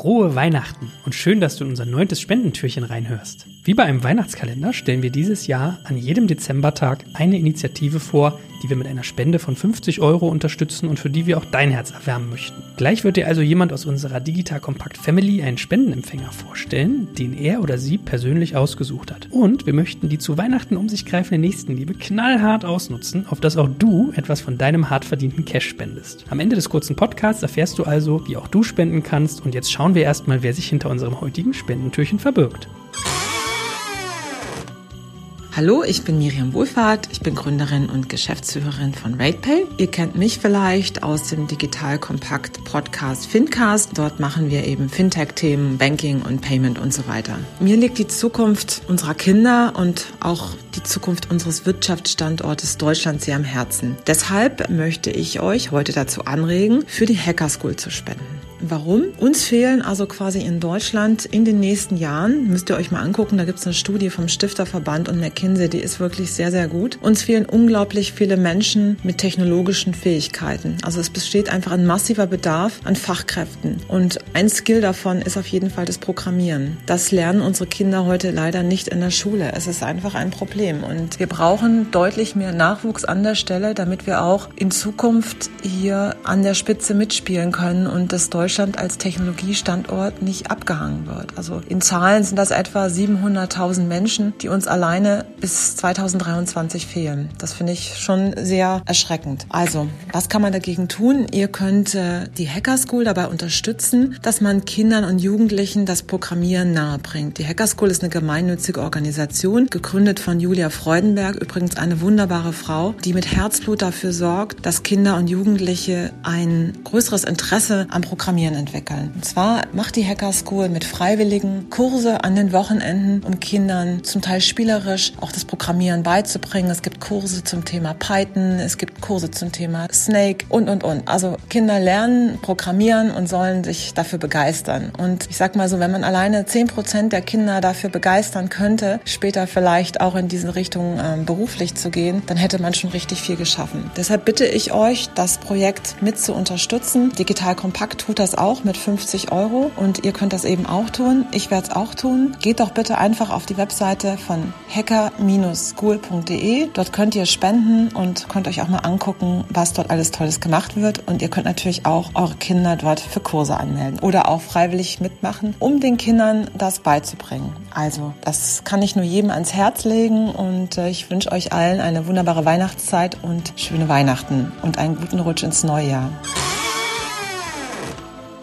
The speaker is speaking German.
Frohe Weihnachten und schön, dass du in unser neuntes Spendentürchen reinhörst. Wie bei einem Weihnachtskalender stellen wir dieses Jahr an jedem Dezembertag eine Initiative vor, die wir mit einer Spende von 50 Euro unterstützen und für die wir auch dein Herz erwärmen möchten. Gleich wird dir also jemand aus unserer Digital Compact Family einen Spendenempfänger vorstellen, den er oder sie persönlich ausgesucht hat. Und wir möchten die zu Weihnachten um sich greifende Nächstenliebe knallhart ausnutzen, auf dass auch du etwas von deinem hart verdienten Cash spendest. Am Ende des kurzen Podcasts erfährst du also, wie auch du spenden kannst und jetzt schauen wir erstmal, wer sich hinter unserem heutigen Spendentürchen verbirgt. Hallo, ich bin Miriam Wohlfahrt. Ich bin Gründerin und Geschäftsführerin von RatePay. Ihr kennt mich vielleicht aus dem Digital Kompakt Podcast Fincast. Dort machen wir eben Fintech-Themen, Banking und Payment und so weiter. Mir liegt die Zukunft unserer Kinder und auch die Zukunft unseres Wirtschaftsstandortes Deutschland sehr am Herzen. Deshalb möchte ich euch heute dazu anregen, für die Hacker School zu spenden. Warum? Uns fehlen also quasi in Deutschland in den nächsten Jahren, müsst ihr euch mal angucken, da gibt es eine Studie vom Stifterverband und McKinsey, die ist wirklich sehr, sehr gut. Uns fehlen unglaublich viele Menschen mit technologischen Fähigkeiten. Also es besteht einfach ein massiver Bedarf an Fachkräften. Und ein Skill davon ist auf jeden Fall das Programmieren. Das lernen unsere Kinder heute leider nicht in der Schule. Es ist einfach ein Problem. Und wir brauchen deutlich mehr Nachwuchs an der Stelle, damit wir auch in Zukunft hier an der Spitze mitspielen können und das Deutschland Deutschland als Technologiestandort nicht abgehangen wird. Also in Zahlen sind das etwa 700.000 Menschen, die uns alleine bis 2023 fehlen. Das finde ich schon sehr erschreckend. Also, was kann man dagegen tun? Ihr könnt äh, die Hacker School dabei unterstützen, dass man Kindern und Jugendlichen das Programmieren nahebringt. Die Hacker School ist eine gemeinnützige Organisation, gegründet von Julia Freudenberg, übrigens eine wunderbare Frau, die mit Herzblut dafür sorgt, dass Kinder und Jugendliche ein größeres Interesse am Programmieren Programmieren entwickeln. Und zwar macht die Hacker School mit Freiwilligen Kurse an den Wochenenden, um Kindern zum Teil spielerisch auch das Programmieren beizubringen. Es gibt Kurse zum Thema Python, es gibt Kurse zum Thema Snake und, und, und. Also Kinder lernen, programmieren und sollen sich dafür begeistern. Und ich sag mal so, wenn man alleine zehn Prozent der Kinder dafür begeistern könnte, später vielleicht auch in diese Richtung ähm, beruflich zu gehen, dann hätte man schon richtig viel geschaffen. Deshalb bitte ich euch, das Projekt mit zu unterstützen. Digital Kompakt tut das das auch mit 50 Euro und ihr könnt das eben auch tun. Ich werde es auch tun. Geht doch bitte einfach auf die Webseite von hacker-school.de. Dort könnt ihr spenden und könnt euch auch mal angucken, was dort alles Tolles gemacht wird. Und ihr könnt natürlich auch eure Kinder dort für Kurse anmelden oder auch freiwillig mitmachen, um den Kindern das beizubringen. Also, das kann ich nur jedem ans Herz legen und äh, ich wünsche euch allen eine wunderbare Weihnachtszeit und schöne Weihnachten und einen guten Rutsch ins neue Jahr.